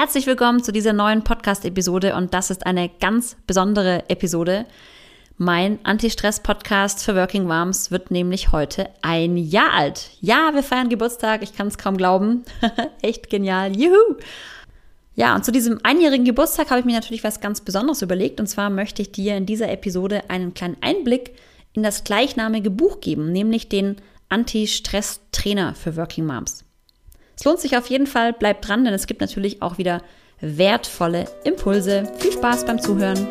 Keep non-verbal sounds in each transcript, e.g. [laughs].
Herzlich willkommen zu dieser neuen Podcast-Episode und das ist eine ganz besondere Episode. Mein Anti-Stress-Podcast für Working Moms wird nämlich heute ein Jahr alt. Ja, wir feiern Geburtstag, ich kann es kaum glauben. [laughs] Echt genial, juhu! Ja, und zu diesem einjährigen Geburtstag habe ich mir natürlich was ganz Besonderes überlegt. Und zwar möchte ich dir in dieser Episode einen kleinen Einblick in das gleichnamige Buch geben, nämlich den Anti-Stress-Trainer für Working Moms. Es lohnt sich auf jeden Fall, bleib dran, denn es gibt natürlich auch wieder wertvolle Impulse. Viel Spaß beim Zuhören.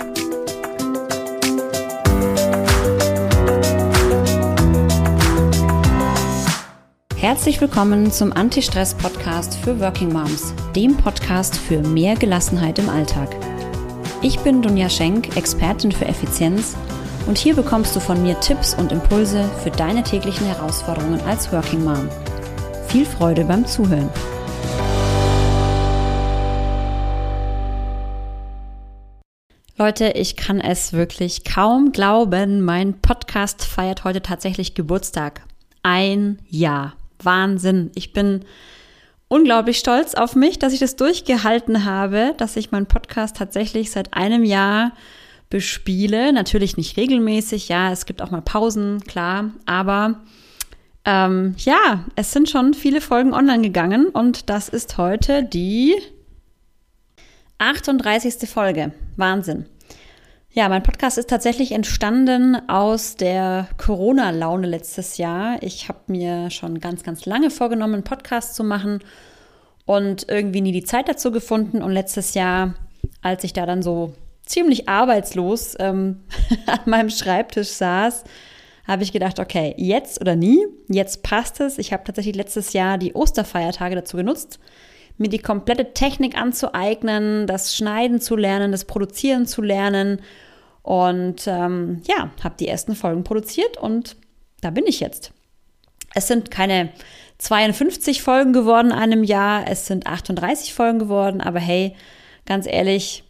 Herzlich willkommen zum Anti-Stress-Podcast für Working Moms, dem Podcast für mehr Gelassenheit im Alltag. Ich bin Dunja Schenk, Expertin für Effizienz und hier bekommst du von mir Tipps und Impulse für deine täglichen Herausforderungen als Working Mom. Viel Freude beim Zuhören. Leute, ich kann es wirklich kaum glauben. Mein Podcast feiert heute tatsächlich Geburtstag. Ein Jahr. Wahnsinn. Ich bin unglaublich stolz auf mich, dass ich das durchgehalten habe, dass ich meinen Podcast tatsächlich seit einem Jahr bespiele. Natürlich nicht regelmäßig, ja, es gibt auch mal Pausen, klar, aber ähm, ja, es sind schon viele Folgen online gegangen und das ist heute die 38. Folge. Wahnsinn. Ja, mein Podcast ist tatsächlich entstanden aus der Corona-Laune letztes Jahr. Ich habe mir schon ganz, ganz lange vorgenommen, einen Podcast zu machen und irgendwie nie die Zeit dazu gefunden. Und letztes Jahr, als ich da dann so ziemlich arbeitslos ähm, [laughs] an meinem Schreibtisch saß, habe ich gedacht, okay, jetzt oder nie, jetzt passt es. Ich habe tatsächlich letztes Jahr die Osterfeiertage dazu genutzt, mir die komplette Technik anzueignen, das Schneiden zu lernen, das Produzieren zu lernen und ähm, ja, habe die ersten Folgen produziert und da bin ich jetzt. Es sind keine 52 Folgen geworden in einem Jahr, es sind 38 Folgen geworden, aber hey, ganz ehrlich,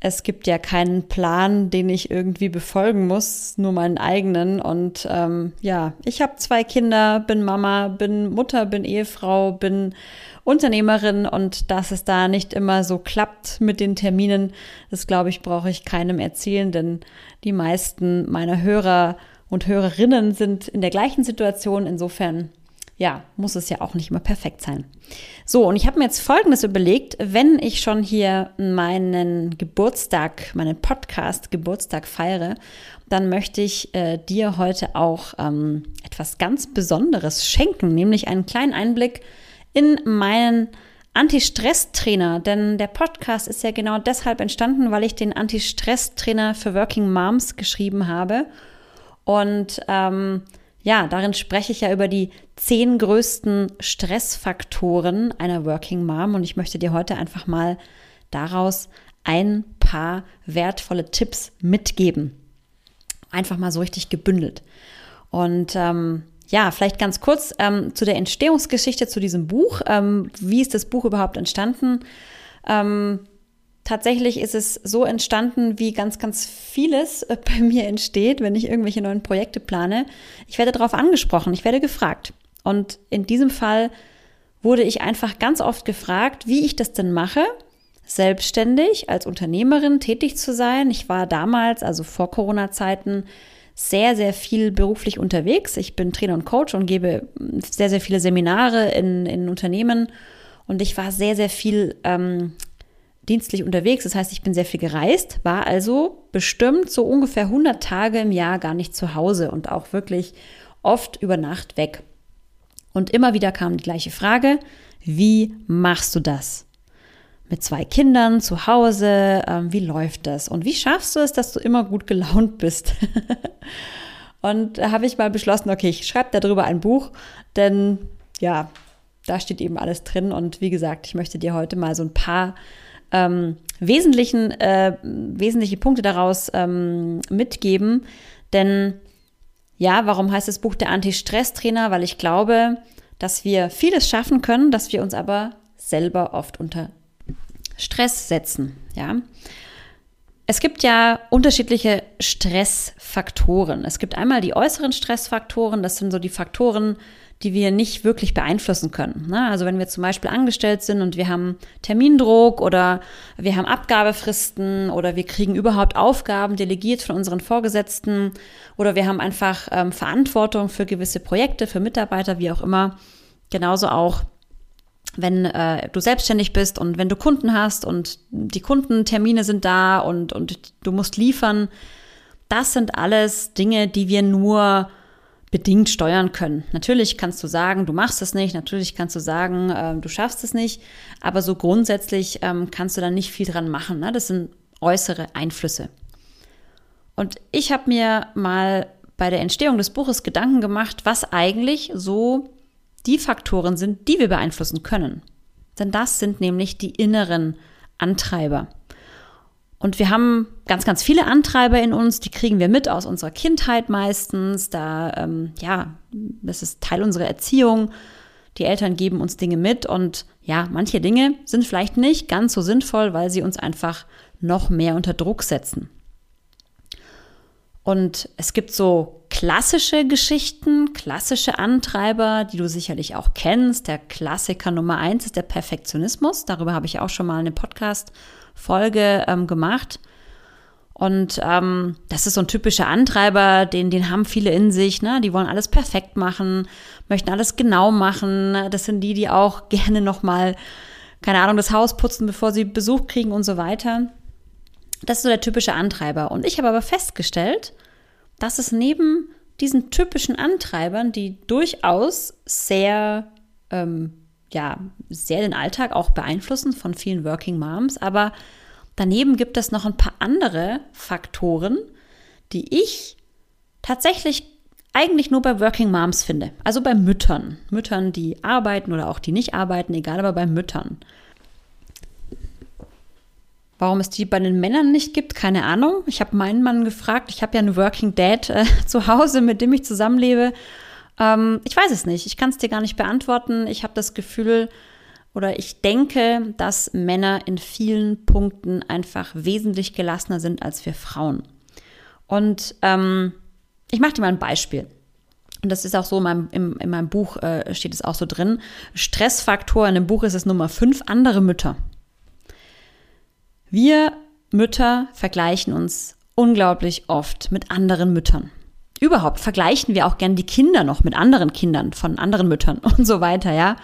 es gibt ja keinen Plan, den ich irgendwie befolgen muss, nur meinen eigenen. Und ähm, ja, ich habe zwei Kinder, bin Mama, bin Mutter, bin Ehefrau, bin Unternehmerin und dass es da nicht immer so klappt mit den Terminen, das glaube ich, brauche ich keinem erzählen, denn die meisten meiner Hörer und Hörerinnen sind in der gleichen Situation. Insofern, ja, muss es ja auch nicht immer perfekt sein. So, und ich habe mir jetzt Folgendes überlegt, wenn ich schon hier meinen Geburtstag, meinen Podcast Geburtstag feiere, dann möchte ich äh, dir heute auch ähm, etwas ganz Besonderes schenken, nämlich einen kleinen Einblick in meinen Anti-Stress-Trainer, denn der Podcast ist ja genau deshalb entstanden, weil ich den Anti-Stress-Trainer für Working Moms geschrieben habe. Und ähm, ja, darin spreche ich ja über die zehn größten Stressfaktoren einer Working Mom und ich möchte dir heute einfach mal daraus ein paar wertvolle Tipps mitgeben. Einfach mal so richtig gebündelt. Und ähm, ja, vielleicht ganz kurz ähm, zu der Entstehungsgeschichte zu diesem Buch. Ähm, wie ist das Buch überhaupt entstanden? Ähm, tatsächlich ist es so entstanden, wie ganz, ganz vieles äh, bei mir entsteht, wenn ich irgendwelche neuen Projekte plane. Ich werde darauf angesprochen, ich werde gefragt. Und in diesem Fall wurde ich einfach ganz oft gefragt, wie ich das denn mache, selbstständig als Unternehmerin tätig zu sein. Ich war damals, also vor Corona-Zeiten, sehr, sehr viel beruflich unterwegs. Ich bin Trainer und Coach und gebe sehr, sehr viele Seminare in, in Unternehmen. Und ich war sehr, sehr viel ähm, dienstlich unterwegs. Das heißt, ich bin sehr viel gereist, war also bestimmt so ungefähr 100 Tage im Jahr gar nicht zu Hause und auch wirklich oft über Nacht weg. Und immer wieder kam die gleiche Frage, wie machst du das? mit zwei Kindern zu Hause. Ähm, wie läuft das? Und wie schaffst du es, dass du immer gut gelaunt bist? [laughs] und da habe ich mal beschlossen, okay, ich schreibe darüber ein Buch, denn ja, da steht eben alles drin. Und wie gesagt, ich möchte dir heute mal so ein paar ähm, wesentlichen, äh, wesentliche Punkte daraus ähm, mitgeben. Denn ja, warum heißt das Buch der Anti-Stress-Trainer? Weil ich glaube, dass wir vieles schaffen können, dass wir uns aber selber oft unter Stress setzen, ja. Es gibt ja unterschiedliche Stressfaktoren. Es gibt einmal die äußeren Stressfaktoren, das sind so die Faktoren, die wir nicht wirklich beeinflussen können. Ne? Also wenn wir zum Beispiel angestellt sind und wir haben Termindruck oder wir haben Abgabefristen oder wir kriegen überhaupt Aufgaben delegiert von unseren Vorgesetzten oder wir haben einfach ähm, Verantwortung für gewisse Projekte, für Mitarbeiter, wie auch immer. Genauso auch wenn äh, du selbstständig bist und wenn du Kunden hast und die Kundentermine sind da und, und du musst liefern, das sind alles Dinge, die wir nur bedingt steuern können. Natürlich kannst du sagen, du machst es nicht, natürlich kannst du sagen, äh, du schaffst es nicht, aber so grundsätzlich ähm, kannst du da nicht viel dran machen. Ne? Das sind äußere Einflüsse. Und ich habe mir mal bei der Entstehung des Buches Gedanken gemacht, was eigentlich so die Faktoren sind, die wir beeinflussen können. Denn das sind nämlich die inneren Antreiber. Und wir haben ganz, ganz viele Antreiber in uns, die kriegen wir mit aus unserer Kindheit meistens. Da, ähm, ja, das ist Teil unserer Erziehung. Die Eltern geben uns Dinge mit und ja, manche Dinge sind vielleicht nicht ganz so sinnvoll, weil sie uns einfach noch mehr unter Druck setzen. Und es gibt so klassische Geschichten, klassische Antreiber, die du sicherlich auch kennst. Der Klassiker Nummer eins ist der Perfektionismus. Darüber habe ich auch schon mal eine Podcast-Folge ähm, gemacht. Und ähm, das ist so ein typischer Antreiber, den, den haben viele in sich. Ne? Die wollen alles perfekt machen, möchten alles genau machen. Das sind die, die auch [laughs] gerne nochmal, keine Ahnung, das Haus putzen, bevor sie Besuch kriegen und so weiter. Das ist so der typische Antreiber. Und ich habe aber festgestellt, dass es neben diesen typischen Antreibern, die durchaus sehr, ähm, ja, sehr den Alltag auch beeinflussen von vielen Working Moms, aber daneben gibt es noch ein paar andere Faktoren, die ich tatsächlich eigentlich nur bei Working Moms finde. Also bei Müttern. Müttern, die arbeiten oder auch die nicht arbeiten, egal, aber bei Müttern. Warum es die bei den Männern nicht gibt, keine Ahnung. Ich habe meinen Mann gefragt. Ich habe ja einen Working Dad äh, [laughs] zu Hause, mit dem ich zusammenlebe. Ähm, ich weiß es nicht. Ich kann es dir gar nicht beantworten. Ich habe das Gefühl oder ich denke, dass Männer in vielen Punkten einfach wesentlich gelassener sind als wir Frauen. Und ähm, ich mache dir mal ein Beispiel. Und das ist auch so, in meinem, in, in meinem Buch äh, steht es auch so drin. Stressfaktor in dem Buch ist es Nummer fünf, andere Mütter. Wir Mütter vergleichen uns unglaublich oft mit anderen Müttern. Überhaupt vergleichen wir auch gern die Kinder noch mit anderen Kindern von anderen Müttern und so weiter, ja.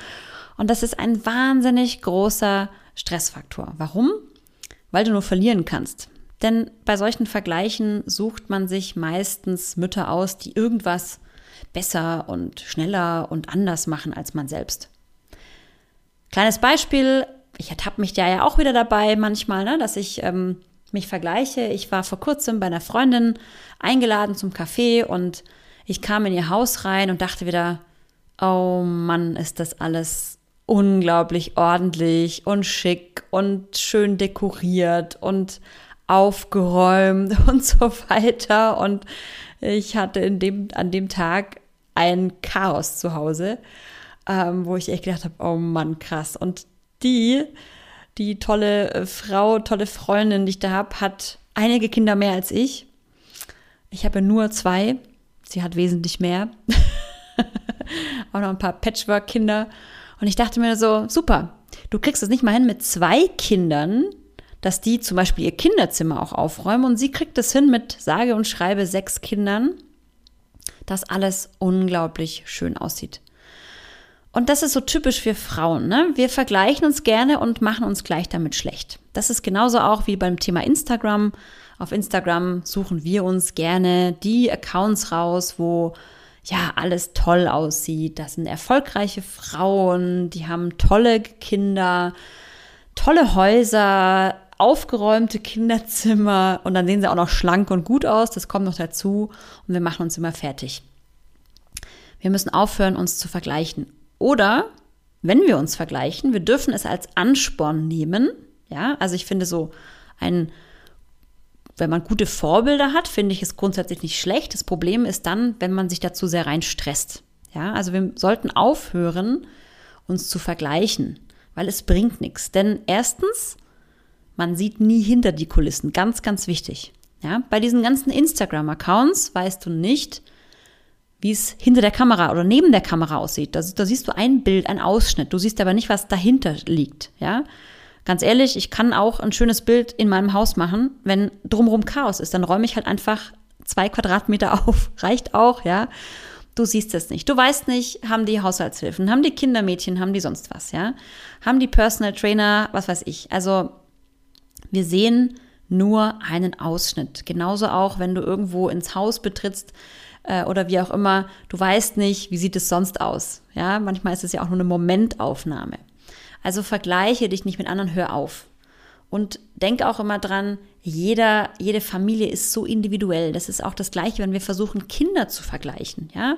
Und das ist ein wahnsinnig großer Stressfaktor. Warum? Weil du nur verlieren kannst. Denn bei solchen Vergleichen sucht man sich meistens Mütter aus, die irgendwas besser und schneller und anders machen als man selbst. Kleines Beispiel, ich ertappe mich da ja auch wieder dabei manchmal, ne, dass ich ähm, mich vergleiche. Ich war vor kurzem bei einer Freundin eingeladen zum Café und ich kam in ihr Haus rein und dachte wieder, oh Mann, ist das alles unglaublich ordentlich und schick und schön dekoriert und aufgeräumt [laughs] und so weiter. Und ich hatte in dem, an dem Tag ein Chaos zu Hause, ähm, wo ich echt gedacht habe, oh Mann, krass. Und die, die tolle äh, Frau, tolle Freundin, die ich da habe, hat einige Kinder mehr als ich. Ich habe nur zwei. Sie hat wesentlich mehr. [laughs] Auch noch ein paar Patchwork-Kinder. Und ich dachte mir so, super, du kriegst es nicht mal hin mit zwei Kindern, dass die zum Beispiel ihr Kinderzimmer auch aufräumen. Und sie kriegt es hin mit sage und schreibe sechs Kindern, dass alles unglaublich schön aussieht. Und das ist so typisch für Frauen. Ne? Wir vergleichen uns gerne und machen uns gleich damit schlecht. Das ist genauso auch wie beim Thema Instagram. Auf Instagram suchen wir uns gerne die Accounts raus, wo ja alles toll aussieht. Das sind erfolgreiche Frauen, die haben tolle Kinder, tolle Häuser, aufgeräumte Kinderzimmer und dann sehen sie auch noch schlank und gut aus. Das kommt noch dazu und wir machen uns immer fertig. Wir müssen aufhören, uns zu vergleichen oder wenn wir uns vergleichen, wir dürfen es als Ansporn nehmen. Ja, also ich finde so ein, wenn man gute Vorbilder hat, finde ich es grundsätzlich nicht schlecht. Das Problem ist dann, wenn man sich dazu sehr rein stresst. Ja, also wir sollten aufhören, uns zu vergleichen, weil es bringt nichts. Denn erstens, man sieht nie hinter die Kulissen. Ganz, ganz wichtig. Ja, bei diesen ganzen Instagram-Accounts weißt du nicht, wie es hinter der Kamera oder neben der Kamera aussieht. Da, da siehst du ein Bild, ein Ausschnitt. Du siehst aber nicht, was dahinter liegt, ja. Ganz ehrlich, ich kann auch ein schönes Bild in meinem Haus machen, wenn drumherum Chaos ist. Dann räume ich halt einfach zwei Quadratmeter [laughs] auf. Reicht auch, ja. Du siehst es nicht. Du weißt nicht, haben die Haushaltshilfen, haben die Kindermädchen, haben die sonst was, ja? Haben die Personal Trainer, was weiß ich. Also, wir sehen nur einen Ausschnitt. Genauso auch, wenn du irgendwo ins Haus betrittst, äh, oder wie auch immer, du weißt nicht, wie sieht es sonst aus. Ja, manchmal ist es ja auch nur eine Momentaufnahme. Also vergleiche dich nicht mit anderen, hör auf. Und denk auch immer dran, jeder, jede Familie ist so individuell. Das ist auch das Gleiche, wenn wir versuchen, Kinder zu vergleichen, ja.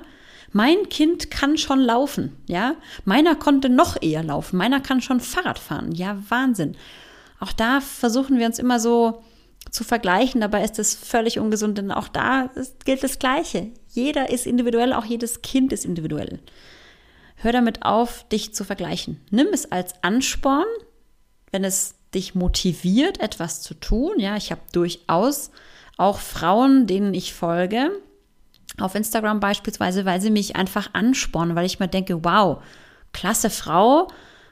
Mein Kind kann schon laufen, ja. Meiner konnte noch eher laufen. Meiner kann schon Fahrrad fahren. Ja, Wahnsinn. Auch da versuchen wir uns immer so zu vergleichen. Dabei ist es völlig ungesund, denn auch da gilt das Gleiche. Jeder ist individuell, auch jedes Kind ist individuell. Hör damit auf, dich zu vergleichen. Nimm es als Ansporn, wenn es dich motiviert, etwas zu tun. Ja, ich habe durchaus auch Frauen, denen ich folge, auf Instagram beispielsweise, weil sie mich einfach anspornen, weil ich mir denke, wow, klasse Frau,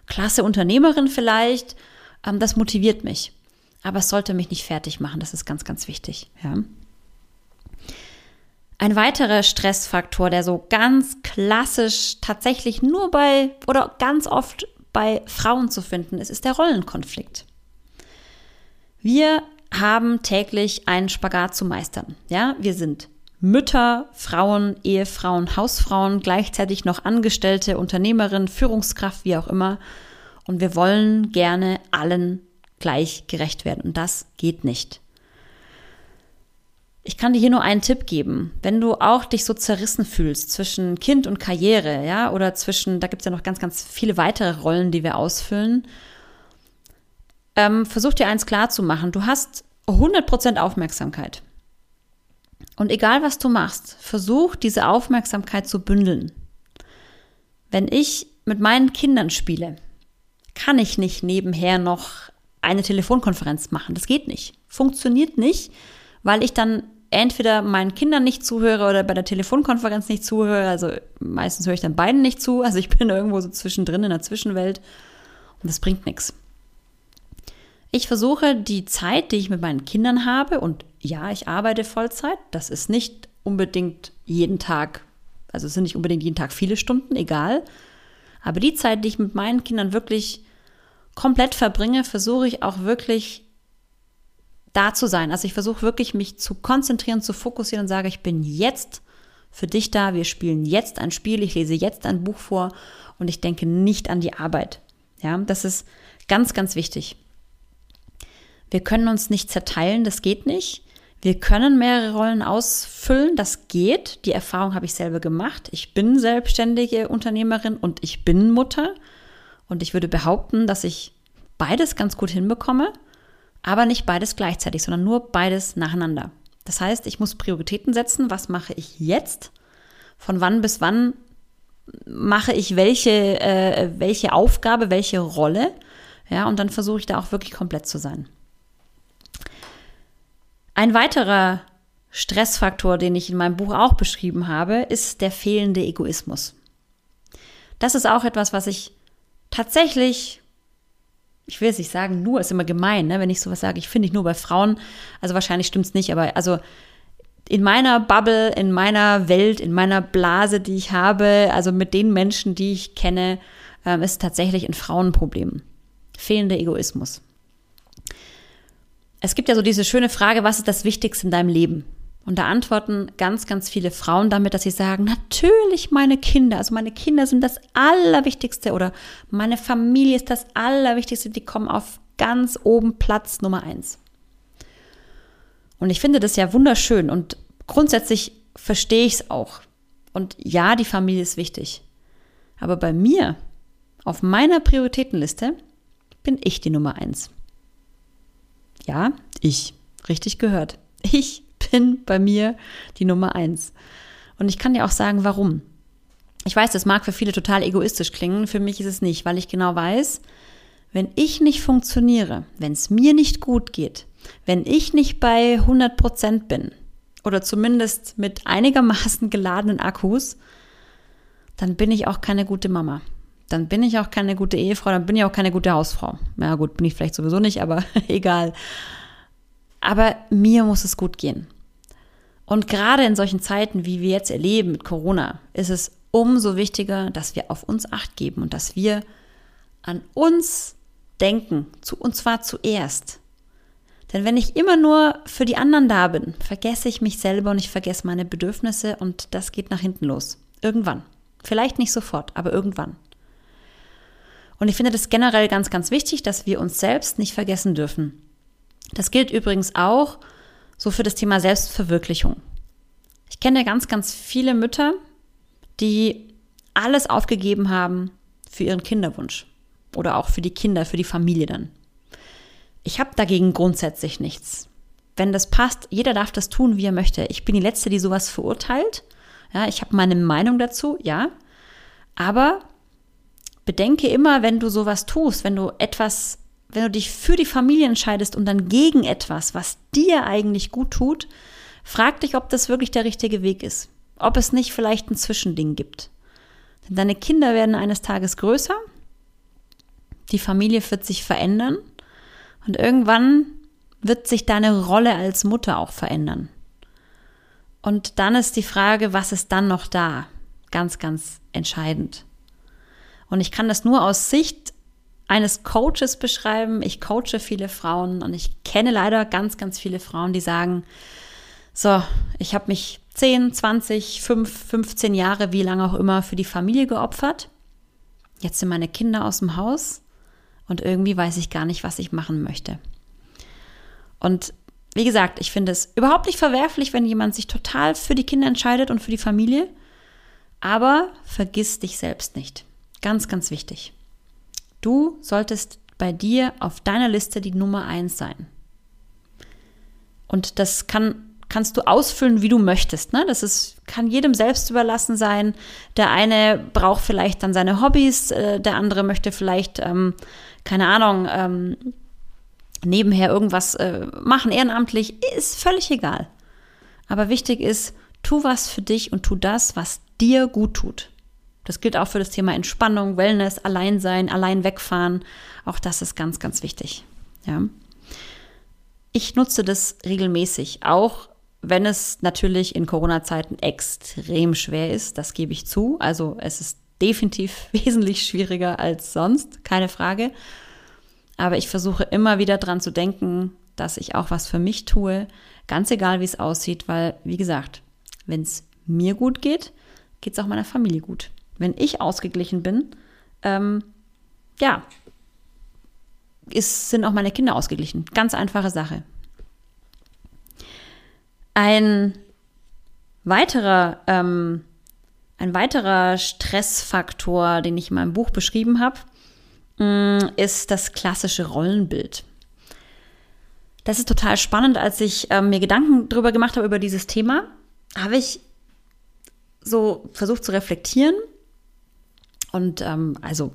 klasse Unternehmerin vielleicht, ähm, das motiviert mich aber es sollte mich nicht fertig machen. Das ist ganz, ganz wichtig. Ja. Ein weiterer Stressfaktor, der so ganz klassisch tatsächlich nur bei oder ganz oft bei Frauen zu finden ist, ist der Rollenkonflikt. Wir haben täglich einen Spagat zu meistern. Ja, wir sind Mütter, Frauen, Ehefrauen, Hausfrauen, gleichzeitig noch Angestellte, Unternehmerin, Führungskraft, wie auch immer. Und wir wollen gerne allen gleich gerecht werden. Und das geht nicht. Ich kann dir hier nur einen Tipp geben. Wenn du auch dich so zerrissen fühlst zwischen Kind und Karriere, ja, oder zwischen, da gibt es ja noch ganz, ganz viele weitere Rollen, die wir ausfüllen, ähm, versuch dir eins klar zu machen. Du hast 100% Aufmerksamkeit. Und egal was du machst, versuch diese Aufmerksamkeit zu bündeln. Wenn ich mit meinen Kindern spiele, kann ich nicht nebenher noch eine Telefonkonferenz machen. Das geht nicht. Funktioniert nicht, weil ich dann entweder meinen Kindern nicht zuhöre oder bei der Telefonkonferenz nicht zuhöre. Also meistens höre ich dann beiden nicht zu. Also ich [laughs] bin irgendwo so zwischendrin in der Zwischenwelt und das bringt nichts. Ich versuche die Zeit, die ich mit meinen Kindern habe, und ja, ich arbeite Vollzeit, das ist nicht unbedingt jeden Tag, also es sind nicht unbedingt jeden Tag viele Stunden, egal. Aber die Zeit, die ich mit meinen Kindern wirklich komplett verbringe, versuche ich auch wirklich da zu sein. Also ich versuche wirklich mich zu konzentrieren, zu fokussieren und sage, ich bin jetzt für dich da, wir spielen jetzt ein Spiel, ich lese jetzt ein Buch vor und ich denke nicht an die Arbeit. Ja, das ist ganz, ganz wichtig. Wir können uns nicht zerteilen, das geht nicht. Wir können mehrere Rollen ausfüllen, das geht. Die Erfahrung habe ich selber gemacht. Ich bin selbstständige Unternehmerin und ich bin Mutter. Und ich würde behaupten, dass ich beides ganz gut hinbekomme, aber nicht beides gleichzeitig, sondern nur beides nacheinander. Das heißt, ich muss Prioritäten setzen. Was mache ich jetzt? Von wann bis wann mache ich welche, äh, welche Aufgabe, welche Rolle? Ja, und dann versuche ich da auch wirklich komplett zu sein. Ein weiterer Stressfaktor, den ich in meinem Buch auch beschrieben habe, ist der fehlende Egoismus. Das ist auch etwas, was ich tatsächlich, ich will es nicht sagen, nur ist immer gemein, ne, wenn ich sowas sage, ich finde ich nur bei Frauen, also wahrscheinlich stimmt es nicht, aber also in meiner Bubble, in meiner Welt, in meiner Blase, die ich habe, also mit den Menschen, die ich kenne, ähm, ist tatsächlich ein Frauenproblem. Fehlender Egoismus. Es gibt ja so diese schöne Frage, was ist das Wichtigste in deinem Leben? Und da antworten ganz, ganz viele Frauen damit, dass sie sagen, natürlich meine Kinder, also meine Kinder sind das Allerwichtigste oder meine Familie ist das Allerwichtigste, die kommen auf ganz oben Platz Nummer eins. Und ich finde das ja wunderschön und grundsätzlich verstehe ich es auch. Und ja, die Familie ist wichtig. Aber bei mir, auf meiner Prioritätenliste, bin ich die Nummer eins. Ja, ich. Richtig gehört. Ich bin bei mir die Nummer eins. Und ich kann dir auch sagen, warum. Ich weiß, das mag für viele total egoistisch klingen, für mich ist es nicht, weil ich genau weiß, wenn ich nicht funktioniere, wenn es mir nicht gut geht, wenn ich nicht bei 100 Prozent bin oder zumindest mit einigermaßen geladenen Akkus, dann bin ich auch keine gute Mama. Dann bin ich auch keine gute Ehefrau, dann bin ich auch keine gute Hausfrau. Ja gut, bin ich vielleicht sowieso nicht, aber [laughs] egal. Aber mir muss es gut gehen. Und gerade in solchen Zeiten, wie wir jetzt erleben mit Corona, ist es umso wichtiger, dass wir auf uns acht geben und dass wir an uns denken, zu, und zwar zuerst. Denn wenn ich immer nur für die anderen da bin, vergesse ich mich selber und ich vergesse meine Bedürfnisse und das geht nach hinten los. Irgendwann. Vielleicht nicht sofort, aber irgendwann. Und ich finde das generell ganz, ganz wichtig, dass wir uns selbst nicht vergessen dürfen. Das gilt übrigens auch so für das Thema Selbstverwirklichung. Ich kenne ganz, ganz viele Mütter, die alles aufgegeben haben für ihren Kinderwunsch oder auch für die Kinder, für die Familie dann. Ich habe dagegen grundsätzlich nichts. Wenn das passt, jeder darf das tun, wie er möchte. Ich bin die Letzte, die sowas verurteilt. Ja, ich habe meine Meinung dazu, ja. Aber bedenke immer, wenn du sowas tust, wenn du etwas, wenn du dich für die Familie entscheidest und dann gegen etwas, was dir eigentlich gut tut, frag dich, ob das wirklich der richtige Weg ist. Ob es nicht vielleicht ein Zwischending gibt. Denn deine Kinder werden eines Tages größer, die Familie wird sich verändern und irgendwann wird sich deine Rolle als Mutter auch verändern. Und dann ist die Frage, was ist dann noch da? Ganz, ganz entscheidend. Und ich kann das nur aus Sicht eines Coaches beschreiben. Ich coache viele Frauen und ich kenne leider ganz, ganz viele Frauen, die sagen, so, ich habe mich 10, 20, 5, 15 Jahre, wie lange auch immer, für die Familie geopfert. Jetzt sind meine Kinder aus dem Haus und irgendwie weiß ich gar nicht, was ich machen möchte. Und wie gesagt, ich finde es überhaupt nicht verwerflich, wenn jemand sich total für die Kinder entscheidet und für die Familie, aber vergiss dich selbst nicht. Ganz, ganz wichtig. Du solltest bei dir auf deiner Liste die Nummer eins sein. Und das kann kannst du ausfüllen, wie du möchtest. Ne? Das ist, kann jedem selbst überlassen sein. Der eine braucht vielleicht dann seine Hobbys, äh, der andere möchte vielleicht, ähm, keine Ahnung, ähm, nebenher irgendwas äh, machen, ehrenamtlich, ist völlig egal. Aber wichtig ist, tu was für dich und tu das, was dir gut tut. Das gilt auch für das Thema Entspannung, Wellness, Alleinsein, allein wegfahren. Auch das ist ganz, ganz wichtig. Ja. Ich nutze das regelmäßig, auch wenn es natürlich in Corona-Zeiten extrem schwer ist, das gebe ich zu. Also es ist definitiv [laughs] wesentlich schwieriger als sonst, keine Frage. Aber ich versuche immer wieder dran zu denken, dass ich auch was für mich tue, ganz egal wie es aussieht, weil, wie gesagt, wenn es mir gut geht, geht es auch meiner Familie gut. Wenn ich ausgeglichen bin, ähm, ja, ist, sind auch meine Kinder ausgeglichen. Ganz einfache Sache. Ein weiterer, ähm, ein weiterer Stressfaktor, den ich in meinem Buch beschrieben habe, mm, ist das klassische Rollenbild. Das ist total spannend. Als ich ähm, mir Gedanken darüber gemacht habe, über dieses Thema, habe ich so versucht zu reflektieren. Und ähm, also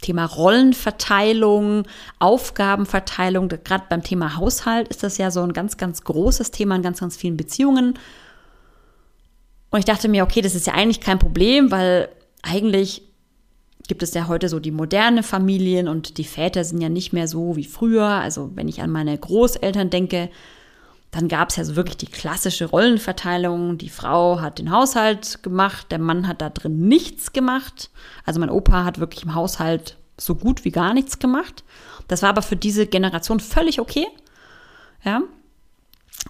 Thema Rollenverteilung, Aufgabenverteilung, gerade beim Thema Haushalt ist das ja so ein ganz, ganz großes Thema in ganz, ganz vielen Beziehungen. Und ich dachte mir, okay, das ist ja eigentlich kein Problem, weil eigentlich gibt es ja heute so die moderne Familien und die Väter sind ja nicht mehr so wie früher. Also wenn ich an meine Großeltern denke, dann gab es ja so wirklich die klassische Rollenverteilung. Die Frau hat den Haushalt gemacht, der Mann hat da drin nichts gemacht. Also mein Opa hat wirklich im Haushalt so gut wie gar nichts gemacht. Das war aber für diese Generation völlig okay. Ja.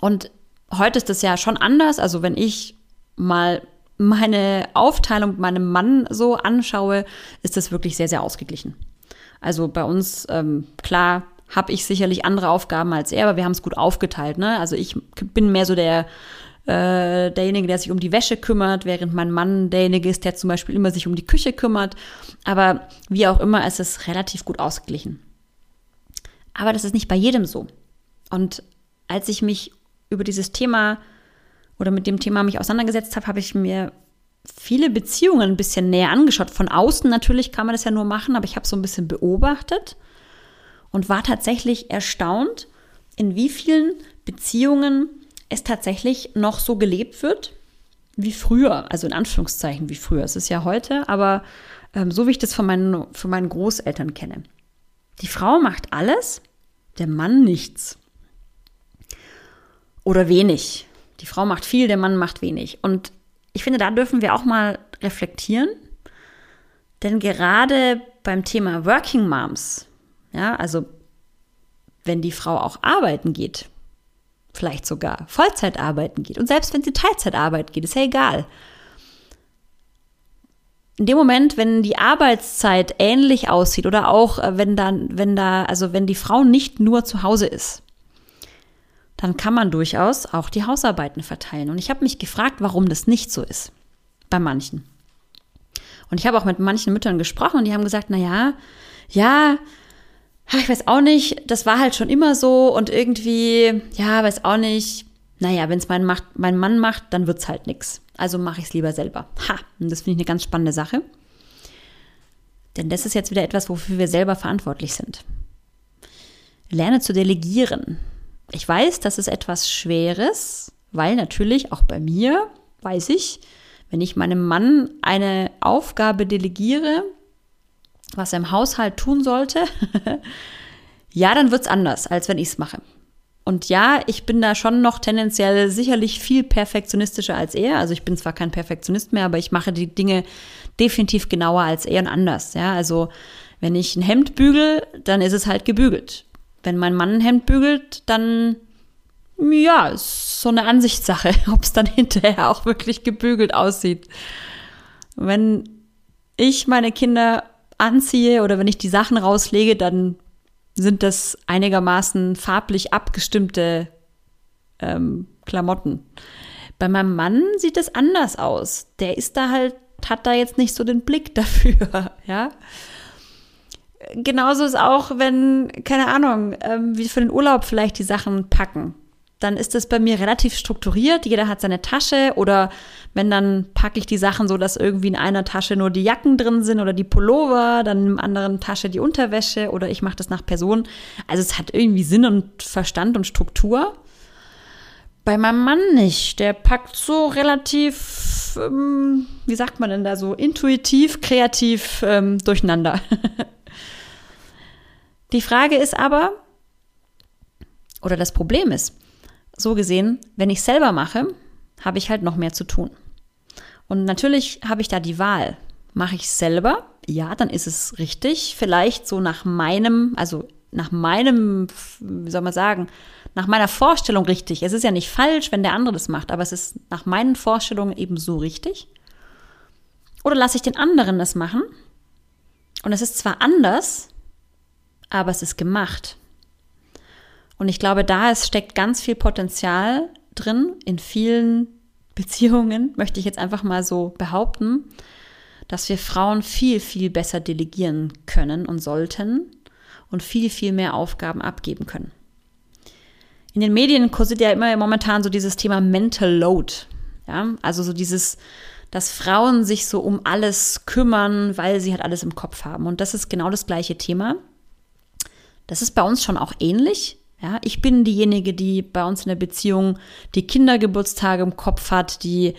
Und heute ist das ja schon anders. Also wenn ich mal meine Aufteilung mit meinem Mann so anschaue, ist das wirklich sehr, sehr ausgeglichen. Also bei uns, ähm, klar, habe ich sicherlich andere Aufgaben als er, aber wir haben es gut aufgeteilt. Ne? Also ich bin mehr so der äh, derjenige, der sich um die Wäsche kümmert, während mein Mann derjenige ist, der zum Beispiel immer sich um die Küche kümmert. Aber wie auch immer, es ist relativ gut ausgeglichen. Aber das ist nicht bei jedem so. Und als ich mich über dieses Thema oder mit dem Thema mich auseinandergesetzt habe, habe ich mir viele Beziehungen ein bisschen näher angeschaut. Von außen natürlich kann man das ja nur machen, aber ich habe so ein bisschen beobachtet und war tatsächlich erstaunt, in wie vielen Beziehungen es tatsächlich noch so gelebt wird wie früher, also in Anführungszeichen wie früher. Es ist ja heute, aber ähm, so wie ich das von meinen, von meinen Großeltern kenne. Die Frau macht alles, der Mann nichts. Oder wenig. Die Frau macht viel, der Mann macht wenig. Und ich finde, da dürfen wir auch mal reflektieren. Denn gerade beim Thema Working Moms, ja, also wenn die Frau auch arbeiten geht, vielleicht sogar Vollzeit arbeiten geht und selbst wenn sie Teilzeit arbeiten geht, ist ja egal. In dem Moment, wenn die Arbeitszeit ähnlich aussieht oder auch äh, wenn dann, wenn da, also wenn die Frau nicht nur zu Hause ist, dann kann man durchaus auch die Hausarbeiten verteilen. Und ich habe mich gefragt, warum das nicht so ist. Bei manchen. Und ich habe auch mit manchen Müttern gesprochen und die haben gesagt, na ja, ja, ich weiß auch nicht, das war halt schon immer so und irgendwie, ja, weiß auch nicht, naja, wenn es mein, mein Mann macht, dann wird es halt nichts. Also mache ich es lieber selber. Ha, und das finde ich eine ganz spannende Sache. Denn das ist jetzt wieder etwas, wofür wir selber verantwortlich sind. Lerne zu delegieren. Ich weiß, das ist etwas Schweres, weil natürlich auch bei mir, weiß ich, wenn ich meinem Mann eine Aufgabe delegiere, was er im Haushalt tun sollte, [laughs] ja, dann wird es anders, als wenn ich es mache. Und ja, ich bin da schon noch tendenziell sicherlich viel perfektionistischer als er. Also ich bin zwar kein Perfektionist mehr, aber ich mache die Dinge definitiv genauer als er und anders. Ja, also wenn ich ein Hemd bügel, dann ist es halt gebügelt. Wenn mein Mann ein Hemd bügelt, dann ja, ist so eine Ansichtssache, [laughs] ob es dann hinterher auch wirklich gebügelt aussieht. Wenn ich meine Kinder anziehe oder wenn ich die Sachen rauslege, dann sind das einigermaßen farblich abgestimmte ähm, Klamotten. Bei meinem Mann sieht es anders aus. Der ist da halt, hat da jetzt nicht so den Blick [laughs] dafür, ja. Genauso ist auch, wenn, keine Ahnung, ähm, wie für den Urlaub vielleicht die Sachen packen dann ist es bei mir relativ strukturiert. Jeder hat seine Tasche oder wenn dann packe ich die Sachen so, dass irgendwie in einer Tasche nur die Jacken drin sind oder die Pullover, dann in der anderen Tasche die Unterwäsche oder ich mache das nach Person. Also es hat irgendwie Sinn und Verstand und Struktur. Bei meinem Mann nicht. Der packt so relativ, ähm, wie sagt man denn da so, intuitiv, kreativ ähm, durcheinander. [laughs] die Frage ist aber, oder das Problem ist, so gesehen, wenn ich selber mache, habe ich halt noch mehr zu tun. Und natürlich habe ich da die Wahl. Mache ich selber? Ja, dann ist es richtig. Vielleicht so nach meinem, also nach meinem, wie soll man sagen, nach meiner Vorstellung richtig. Es ist ja nicht falsch, wenn der andere das macht, aber es ist nach meinen Vorstellungen eben so richtig. Oder lasse ich den anderen das machen? Und es ist zwar anders, aber es ist gemacht. Und ich glaube, da ist, steckt ganz viel Potenzial drin in vielen Beziehungen, möchte ich jetzt einfach mal so behaupten, dass wir Frauen viel, viel besser delegieren können und sollten und viel, viel mehr Aufgaben abgeben können. In den Medien kursiert ja immer momentan so dieses Thema Mental Load. Ja, also so dieses, dass Frauen sich so um alles kümmern, weil sie halt alles im Kopf haben. Und das ist genau das gleiche Thema. Das ist bei uns schon auch ähnlich. Ja, ich bin diejenige, die bei uns in der Beziehung die Kindergeburtstage im Kopf hat, die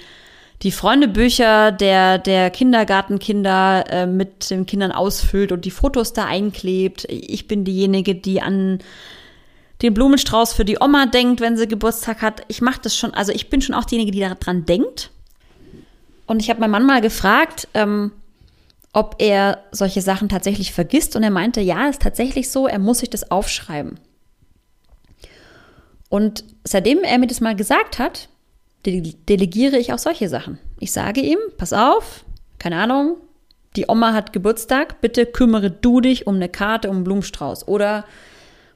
die Freundebücher der, der Kindergartenkinder äh, mit den Kindern ausfüllt und die Fotos da einklebt. Ich bin diejenige, die an den Blumenstrauß für die Oma denkt, wenn sie Geburtstag hat. Ich mache das schon, also ich bin schon auch diejenige, die daran denkt. Und ich habe meinen Mann mal gefragt, ähm, ob er solche Sachen tatsächlich vergisst. Und er meinte, ja, ist tatsächlich so, er muss sich das aufschreiben. Und seitdem er mir das mal gesagt hat, delegiere ich auch solche Sachen. Ich sage ihm, pass auf, keine Ahnung, die Oma hat Geburtstag, bitte kümmere du dich um eine Karte, um einen Blumenstrauß. Oder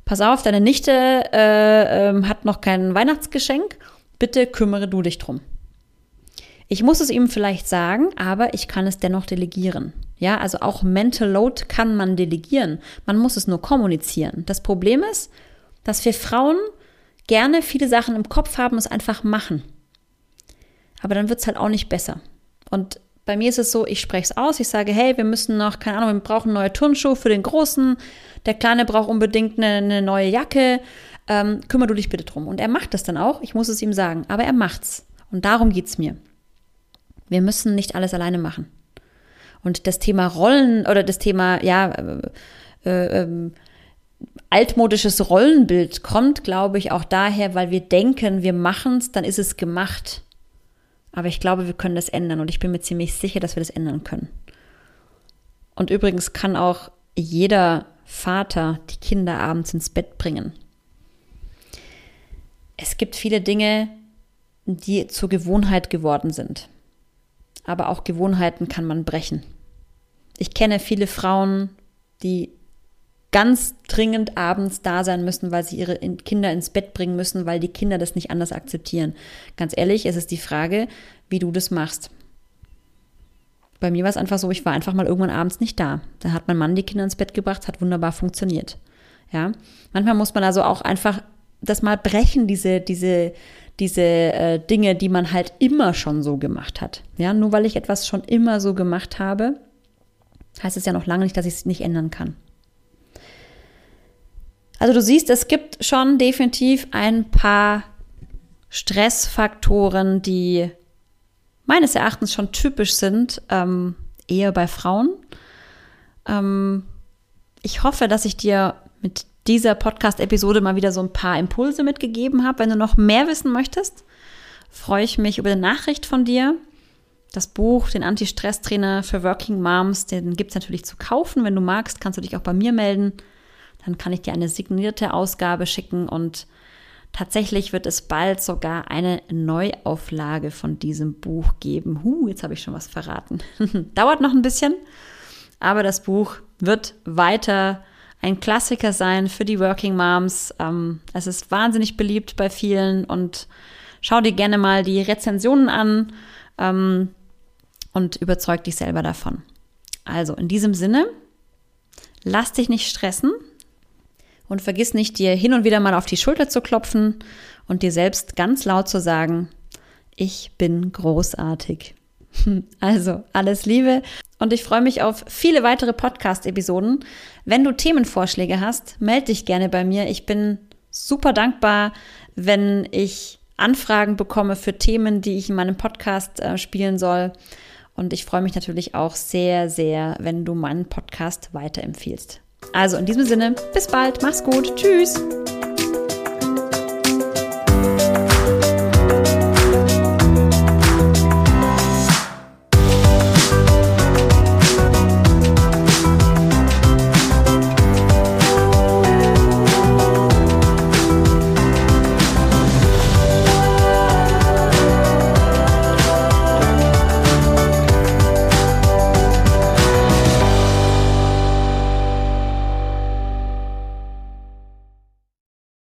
pass auf, deine Nichte äh, äh, hat noch kein Weihnachtsgeschenk, bitte kümmere du dich drum. Ich muss es ihm vielleicht sagen, aber ich kann es dennoch delegieren. Ja, also auch Mental Load kann man delegieren. Man muss es nur kommunizieren. Das Problem ist, dass wir Frauen gerne viele Sachen im Kopf haben und es einfach machen. Aber dann wird es halt auch nicht besser. Und bei mir ist es so, ich spreche es aus, ich sage, hey, wir müssen noch, keine Ahnung, wir brauchen neue Turnschuhe für den Großen, der Kleine braucht unbedingt eine, eine neue Jacke, ähm, kümmer du dich bitte drum. Und er macht das dann auch, ich muss es ihm sagen, aber er macht's. Und darum geht's mir. Wir müssen nicht alles alleine machen. Und das Thema Rollen oder das Thema, ja, äh, äh, ähm, altmodisches Rollenbild kommt, glaube ich, auch daher, weil wir denken, wir machen es, dann ist es gemacht. Aber ich glaube, wir können das ändern und ich bin mir ziemlich sicher, dass wir das ändern können. Und übrigens kann auch jeder Vater die Kinder abends ins Bett bringen. Es gibt viele Dinge, die zur Gewohnheit geworden sind. Aber auch Gewohnheiten kann man brechen. Ich kenne viele Frauen, die ganz dringend abends da sein müssen, weil sie ihre Kinder ins Bett bringen müssen, weil die Kinder das nicht anders akzeptieren. Ganz ehrlich, es ist die Frage, wie du das machst. Bei mir war es einfach so, ich war einfach mal irgendwann abends nicht da. Da hat mein Mann die Kinder ins Bett gebracht, hat wunderbar funktioniert. Ja, manchmal muss man also auch einfach das mal brechen, diese, diese, diese äh, Dinge, die man halt immer schon so gemacht hat. Ja, nur weil ich etwas schon immer so gemacht habe, heißt es ja noch lange nicht, dass ich es nicht ändern kann. Also du siehst, es gibt schon definitiv ein paar Stressfaktoren, die meines Erachtens schon typisch sind, ähm, eher bei Frauen. Ähm, ich hoffe, dass ich dir mit dieser Podcast-Episode mal wieder so ein paar Impulse mitgegeben habe. Wenn du noch mehr wissen möchtest, freue ich mich über eine Nachricht von dir. Das Buch, den Anti-Stress-Trainer für Working Moms, den gibt es natürlich zu kaufen. Wenn du magst, kannst du dich auch bei mir melden. Dann kann ich dir eine signierte Ausgabe schicken und tatsächlich wird es bald sogar eine Neuauflage von diesem Buch geben. Huh, jetzt habe ich schon was verraten. [laughs] Dauert noch ein bisschen, aber das Buch wird weiter ein Klassiker sein für die Working Moms. Ähm, es ist wahnsinnig beliebt bei vielen und schau dir gerne mal die Rezensionen an ähm, und überzeug dich selber davon. Also in diesem Sinne, lass dich nicht stressen und vergiss nicht, dir hin und wieder mal auf die Schulter zu klopfen und dir selbst ganz laut zu sagen, ich bin großartig. [laughs] Also alles Liebe und ich freue mich auf viele weitere Podcast-Episoden. Wenn du Themenvorschläge hast, melde dich gerne bei mir. Ich bin super dankbar, wenn ich Anfragen bekomme für Themen, die ich in meinem Podcast äh, spielen soll. Und ich freue mich natürlich auch sehr, sehr, wenn du meinen Podcast weiterempfiehlst. Also in diesem Sinne, bis bald, mach's gut, tschüss.